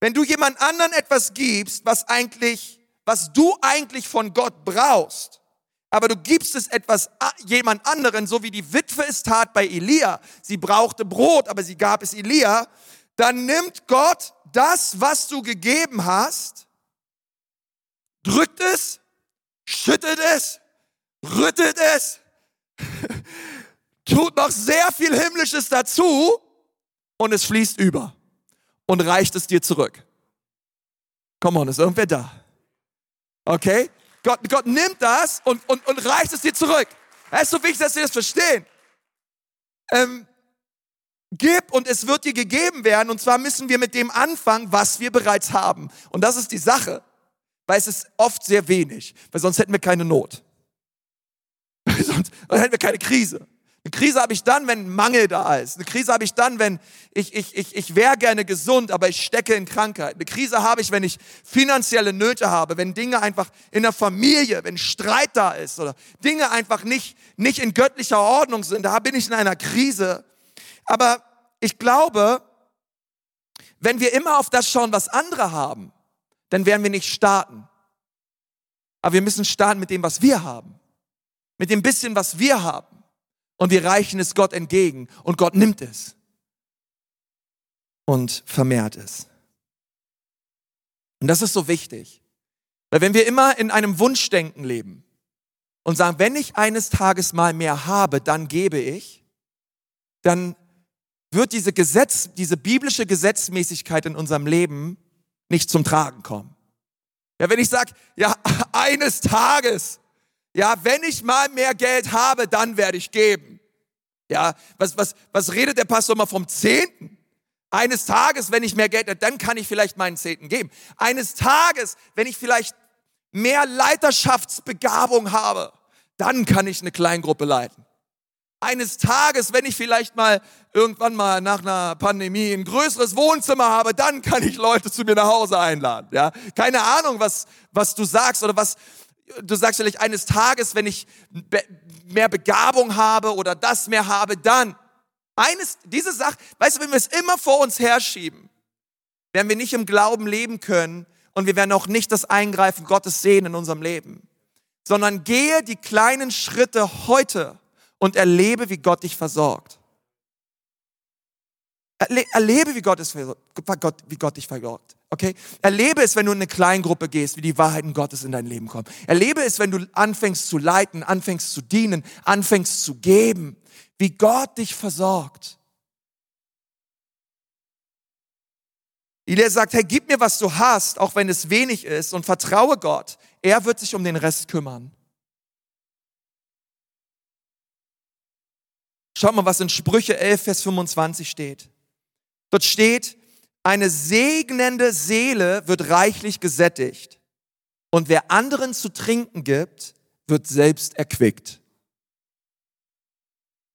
wenn du jemand anderen etwas gibst, was eigentlich, was du eigentlich von Gott brauchst, aber du gibst es etwas jemand anderen, so wie die Witwe es tat bei Elia. Sie brauchte Brot, aber sie gab es Elia. Dann nimmt Gott das, was du gegeben hast, drückt es, schüttet es, rüttet es, (laughs) tut noch sehr viel Himmlisches dazu und es fließt über und reicht es dir zurück. Komm on, ist irgendwer da? Okay? Gott, Gott nimmt das und, und, und reicht es dir zurück. Es ist so wichtig, dass wir das verstehen. Ähm, gib und es wird dir gegeben werden. Und zwar müssen wir mit dem anfangen, was wir bereits haben. Und das ist die Sache. Weil es ist oft sehr wenig. Weil sonst hätten wir keine Not. (laughs) sonst hätten wir keine Krise. Eine Krise habe ich dann, wenn Mangel da ist. Eine Krise habe ich dann, wenn ich, ich, ich, ich wäre gerne gesund, aber ich stecke in Krankheit. Eine Krise habe ich, wenn ich finanzielle Nöte habe, wenn Dinge einfach in der Familie, wenn Streit da ist oder Dinge einfach nicht, nicht in göttlicher Ordnung sind. Da bin ich in einer Krise. Aber ich glaube, wenn wir immer auf das schauen, was andere haben, dann werden wir nicht starten. Aber wir müssen starten mit dem, was wir haben. Mit dem bisschen, was wir haben und wir reichen es Gott entgegen und Gott nimmt es und vermehrt es. Und das ist so wichtig, weil wenn wir immer in einem Wunschdenken leben und sagen, wenn ich eines Tages mal mehr habe, dann gebe ich, dann wird diese Gesetz, diese biblische Gesetzmäßigkeit in unserem Leben nicht zum Tragen kommen. Ja, wenn ich sage, ja, (laughs) eines Tages, ja, wenn ich mal mehr Geld habe, dann werde ich geben. Ja, was, was, was redet der Pastor immer vom Zehnten? Eines Tages, wenn ich mehr Geld habe, dann kann ich vielleicht meinen Zehnten geben. Eines Tages, wenn ich vielleicht mehr Leiterschaftsbegabung habe, dann kann ich eine Kleingruppe leiten. Eines Tages, wenn ich vielleicht mal irgendwann mal nach einer Pandemie ein größeres Wohnzimmer habe, dann kann ich Leute zu mir nach Hause einladen. Ja, keine Ahnung, was was du sagst oder was du sagst vielleicht eines Tages, wenn ich mehr Begabung habe oder das mehr habe, dann eines diese Sache, weißt du, wenn wir es immer vor uns herschieben, werden wir nicht im Glauben leben können und wir werden auch nicht das Eingreifen Gottes sehen in unserem Leben, sondern gehe die kleinen Schritte heute und erlebe, wie Gott dich versorgt. Erlebe, wie Gott, es, wie Gott dich versorgt. Okay? Erlebe es, wenn du in eine Kleingruppe gehst, wie die Wahrheiten Gottes in dein Leben kommen. Erlebe es, wenn du anfängst zu leiten, anfängst zu dienen, anfängst zu geben, wie Gott dich versorgt. Elia sagt, hey, gib mir, was du hast, auch wenn es wenig ist, und vertraue Gott. Er wird sich um den Rest kümmern. Schaut mal, was in Sprüche 11, Vers 25 steht. Dort steht, eine segnende Seele wird reichlich gesättigt und wer anderen zu trinken gibt, wird selbst erquickt.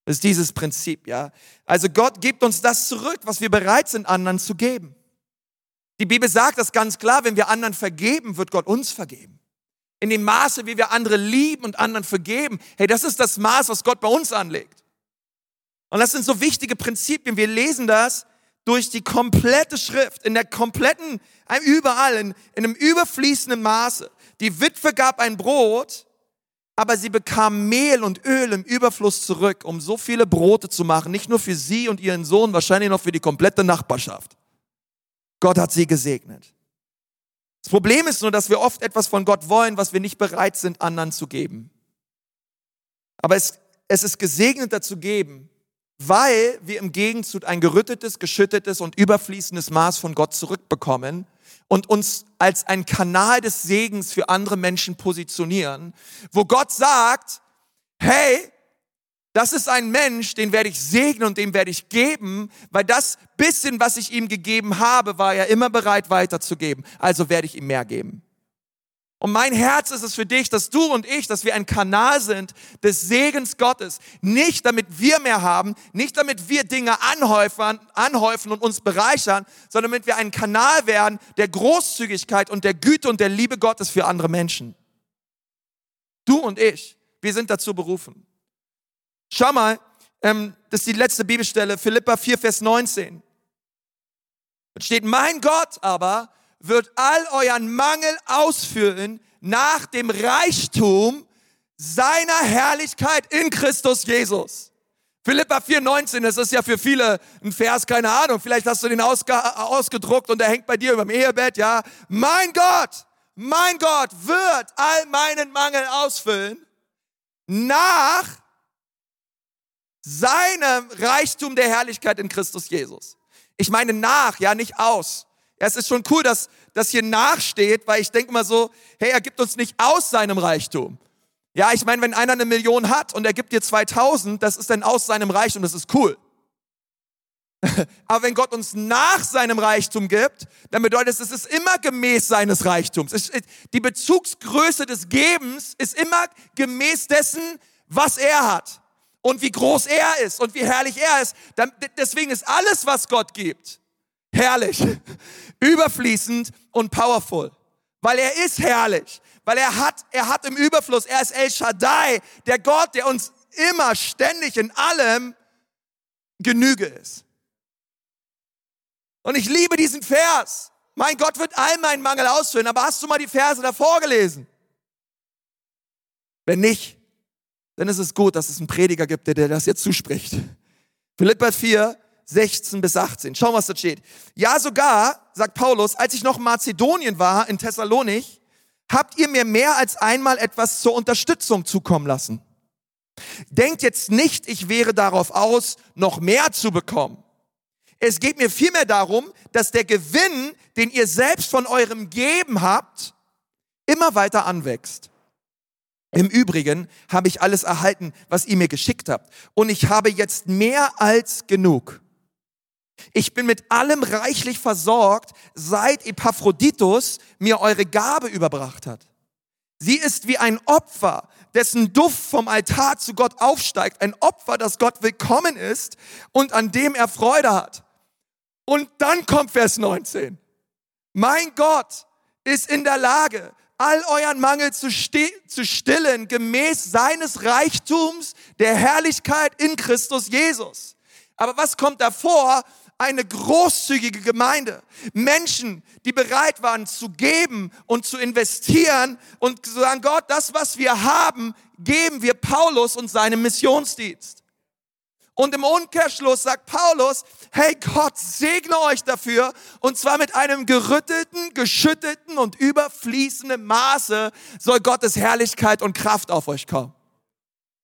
Das ist dieses Prinzip, ja. Also Gott gibt uns das zurück, was wir bereit sind, anderen zu geben. Die Bibel sagt das ganz klar, wenn wir anderen vergeben, wird Gott uns vergeben. In dem Maße, wie wir andere lieben und anderen vergeben, hey, das ist das Maß, was Gott bei uns anlegt. Und das sind so wichtige Prinzipien. Wir lesen das durch die komplette Schrift, in der kompletten, überall, in, in einem überfließenden Maße. Die Witwe gab ein Brot, aber sie bekam Mehl und Öl im Überfluss zurück, um so viele Brote zu machen, nicht nur für sie und ihren Sohn, wahrscheinlich noch für die komplette Nachbarschaft. Gott hat sie gesegnet. Das Problem ist nur, dass wir oft etwas von Gott wollen, was wir nicht bereit sind, anderen zu geben. Aber es, es ist gesegneter zu geben, weil wir im Gegenzug ein gerüttetes, geschüttetes und überfließendes Maß von Gott zurückbekommen und uns als ein Kanal des Segens für andere Menschen positionieren, wo Gott sagt, hey, das ist ein Mensch, den werde ich segnen und dem werde ich geben, weil das bisschen, was ich ihm gegeben habe, war er immer bereit weiterzugeben. Also werde ich ihm mehr geben. Und mein Herz ist es für dich, dass du und ich, dass wir ein Kanal sind des Segens Gottes. Nicht damit wir mehr haben, nicht damit wir Dinge anhäufen, anhäufen und uns bereichern, sondern damit wir ein Kanal werden der Großzügigkeit und der Güte und der Liebe Gottes für andere Menschen. Du und ich, wir sind dazu berufen. Schau mal, ähm, das ist die letzte Bibelstelle, Philippa 4, Vers 19. Da steht, mein Gott aber wird all euren Mangel ausfüllen nach dem Reichtum seiner Herrlichkeit in Christus Jesus. Philippa 4,19, das ist ja für viele ein Vers, keine Ahnung. Vielleicht hast du den ausgedruckt und der hängt bei dir über dem Ehebett, ja. Mein Gott, mein Gott wird all meinen Mangel ausfüllen nach seinem Reichtum der Herrlichkeit in Christus Jesus. Ich meine nach, ja, nicht aus. Ja, es ist schon cool, dass das hier nachsteht, weil ich denke mal so, hey, er gibt uns nicht aus seinem Reichtum. Ja, ich meine, wenn einer eine Million hat und er gibt dir 2000, das ist dann aus seinem Reichtum, das ist cool. (laughs) Aber wenn Gott uns nach seinem Reichtum gibt, dann bedeutet es, es ist immer gemäß seines Reichtums. Die Bezugsgröße des Gebens ist immer gemäß dessen, was er hat und wie groß er ist und wie herrlich er ist. Deswegen ist alles, was Gott gibt, herrlich, überfließend und powerful. Weil er ist herrlich, weil er hat, er hat im Überfluss, er ist El Shaddai, der Gott, der uns immer, ständig in allem Genüge ist. Und ich liebe diesen Vers. Mein Gott wird all meinen Mangel ausfüllen, aber hast du mal die Verse davor gelesen? Wenn nicht, dann ist es gut, dass es einen Prediger gibt, der dir das jetzt zuspricht. Philippa 4, 16 bis 18. Schau, was da steht. Ja, sogar, sagt Paulus, als ich noch in Mazedonien war, in Thessalonik, habt ihr mir mehr als einmal etwas zur Unterstützung zukommen lassen. Denkt jetzt nicht, ich wäre darauf aus, noch mehr zu bekommen. Es geht mir vielmehr darum, dass der Gewinn, den ihr selbst von eurem Geben habt, immer weiter anwächst. Im Übrigen habe ich alles erhalten, was ihr mir geschickt habt. Und ich habe jetzt mehr als genug. Ich bin mit allem reichlich versorgt, seit Epaphroditus mir eure Gabe überbracht hat. Sie ist wie ein Opfer, dessen Duft vom Altar zu Gott aufsteigt. Ein Opfer, das Gott willkommen ist und an dem er Freude hat. Und dann kommt Vers 19. Mein Gott ist in der Lage, all euren Mangel zu, zu stillen, gemäß seines Reichtums der Herrlichkeit in Christus Jesus. Aber was kommt davor? Eine großzügige Gemeinde. Menschen, die bereit waren zu geben und zu investieren und zu sagen, Gott, das, was wir haben, geben wir Paulus und seinem Missionsdienst. Und im Umkehrschluss sagt Paulus, hey Gott, segne euch dafür und zwar mit einem gerüttelten, geschütteten und überfließenden Maße soll Gottes Herrlichkeit und Kraft auf euch kommen.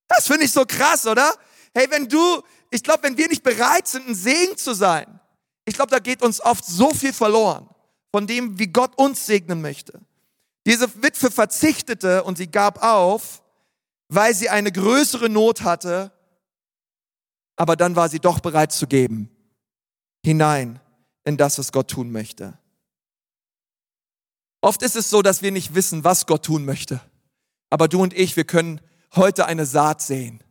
Das finde ich so krass, oder? Hey, wenn du, ich glaube, wenn wir nicht bereit sind, ein Segen zu sein, ich glaube, da geht uns oft so viel verloren von dem, wie Gott uns segnen möchte. Diese Witwe verzichtete und sie gab auf, weil sie eine größere Not hatte aber dann war sie doch bereit zu geben, hinein in das, was Gott tun möchte. Oft ist es so, dass wir nicht wissen, was Gott tun möchte. Aber du und ich, wir können heute eine Saat sehen.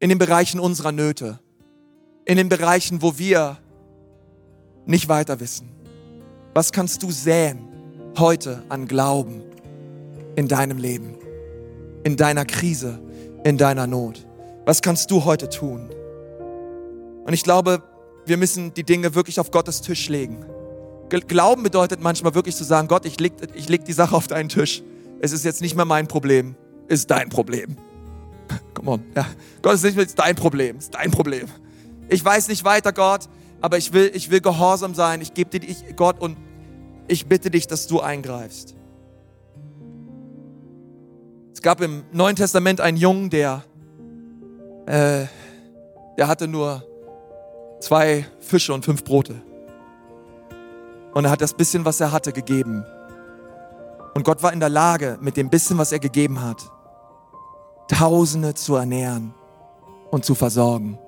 In den Bereichen unserer Nöte. In den Bereichen, wo wir nicht weiter wissen. Was kannst du säen heute an Glauben in deinem Leben? In deiner Krise, in deiner Not? Was kannst du heute tun? Und ich glaube, wir müssen die Dinge wirklich auf Gottes Tisch legen. Glauben bedeutet manchmal wirklich zu sagen, Gott, ich leg, ich leg die Sache auf deinen Tisch. Es ist jetzt nicht mehr mein Problem, ist dein Problem. Come on. Ja. Gott ist nicht dein Problem, ist dein Problem. Ich weiß nicht weiter, Gott, aber ich will, ich will gehorsam sein. Ich gebe dir ich, Gott und ich bitte dich, dass du eingreifst. Es gab im Neuen Testament einen Jungen, der äh, der hatte nur zwei Fische und fünf Brote. Und er hat das bisschen, was er hatte, gegeben. Und Gott war in der Lage, mit dem bisschen, was er gegeben hat, Tausende zu ernähren und zu versorgen.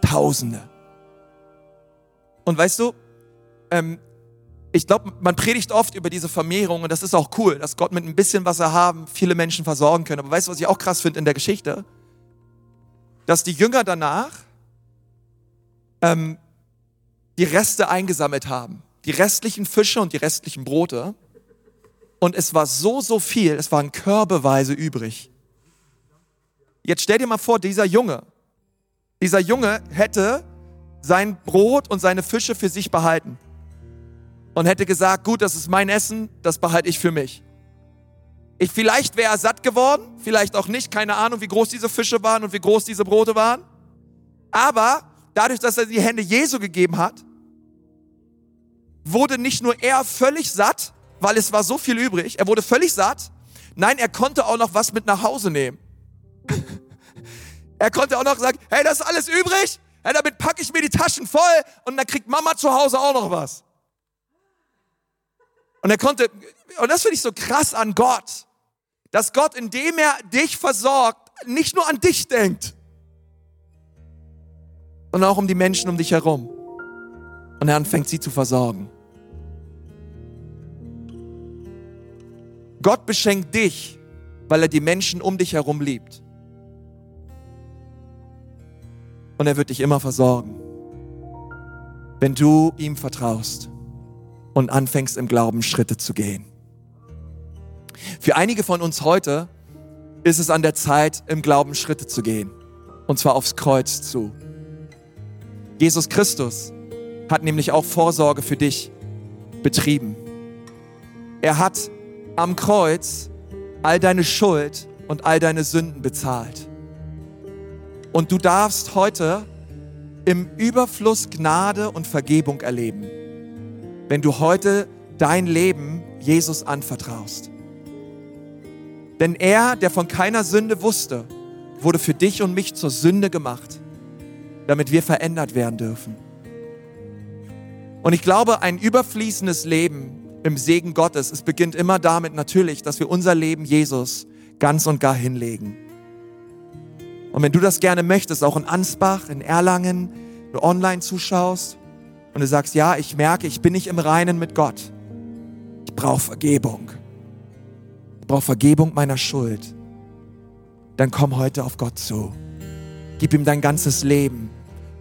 Tausende. Und weißt du, ähm, ich glaube, man predigt oft über diese Vermehrung und das ist auch cool, dass Gott mit ein bisschen, was er haben, viele Menschen versorgen können. Aber weißt du, was ich auch krass finde in der Geschichte? dass die Jünger danach ähm, die Reste eingesammelt haben. Die restlichen Fische und die restlichen Brote. Und es war so, so viel, es waren körbeweise übrig. Jetzt stell dir mal vor, dieser Junge, dieser Junge hätte sein Brot und seine Fische für sich behalten und hätte gesagt, gut, das ist mein Essen, das behalte ich für mich. Ich, vielleicht wäre er satt geworden, vielleicht auch nicht, keine Ahnung, wie groß diese Fische waren und wie groß diese Brote waren. Aber dadurch, dass er die Hände Jesu gegeben hat, wurde nicht nur er völlig satt, weil es war so viel übrig, er wurde völlig satt, nein, er konnte auch noch was mit nach Hause nehmen. Er konnte auch noch sagen, hey, das ist alles übrig, hey, damit packe ich mir die Taschen voll und dann kriegt Mama zu Hause auch noch was. Und er konnte, und das finde ich so krass an Gott dass Gott, indem er dich versorgt, nicht nur an dich denkt, sondern auch um die Menschen um dich herum. Und er anfängt sie zu versorgen. Gott beschenkt dich, weil er die Menschen um dich herum liebt. Und er wird dich immer versorgen, wenn du ihm vertraust und anfängst im Glauben Schritte zu gehen. Für einige von uns heute ist es an der Zeit, im Glauben Schritte zu gehen. Und zwar aufs Kreuz zu. Jesus Christus hat nämlich auch Vorsorge für dich betrieben. Er hat am Kreuz all deine Schuld und all deine Sünden bezahlt. Und du darfst heute im Überfluss Gnade und Vergebung erleben, wenn du heute dein Leben Jesus anvertraust. Denn er, der von keiner Sünde wusste, wurde für dich und mich zur Sünde gemacht, damit wir verändert werden dürfen. Und ich glaube, ein überfließendes Leben im Segen Gottes, es beginnt immer damit natürlich, dass wir unser Leben Jesus ganz und gar hinlegen. Und wenn du das gerne möchtest, auch in Ansbach, in Erlangen, du online zuschaust und du sagst, ja, ich merke, ich bin nicht im Reinen mit Gott. Ich brauche Vergebung brauche Vergebung meiner Schuld, dann komm heute auf Gott zu. Gib ihm dein ganzes Leben.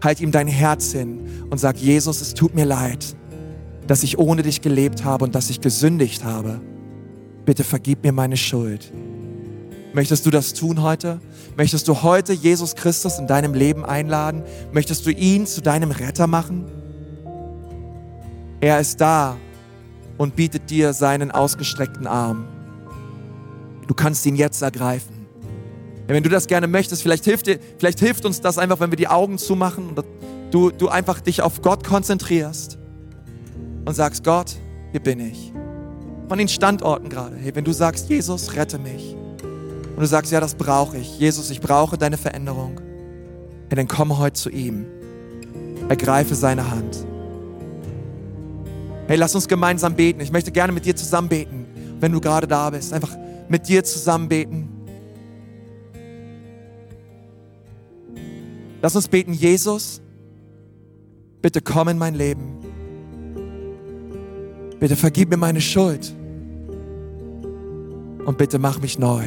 Halt ihm dein Herz hin und sag, Jesus, es tut mir leid, dass ich ohne dich gelebt habe und dass ich gesündigt habe. Bitte vergib mir meine Schuld. Möchtest du das tun heute? Möchtest du heute Jesus Christus in deinem Leben einladen? Möchtest du ihn zu deinem Retter machen? Er ist da und bietet dir seinen ausgestreckten Arm. Du kannst ihn jetzt ergreifen. Wenn du das gerne möchtest, vielleicht hilft, dir, vielleicht hilft uns das einfach, wenn wir die Augen zumachen und du, du einfach dich auf Gott konzentrierst und sagst, Gott, hier bin ich. Von den Standorten gerade. Hey, wenn du sagst, Jesus, rette mich. Und du sagst, ja, das brauche ich. Jesus, ich brauche deine Veränderung. Hey, dann komm heute zu ihm. Ergreife seine Hand. Hey, lass uns gemeinsam beten. Ich möchte gerne mit dir zusammen beten, wenn du gerade da bist. Einfach mit dir zusammen beten. Lass uns beten, Jesus, bitte komm in mein Leben. Bitte vergib mir meine Schuld. Und bitte mach mich neu.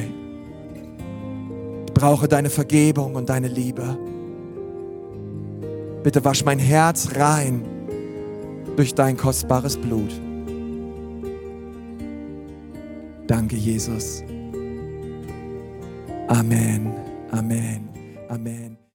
Brauche deine Vergebung und deine Liebe. Bitte wasch mein Herz rein durch dein kostbares Blut. Danke, Jesus. Amen. Amen. Amen.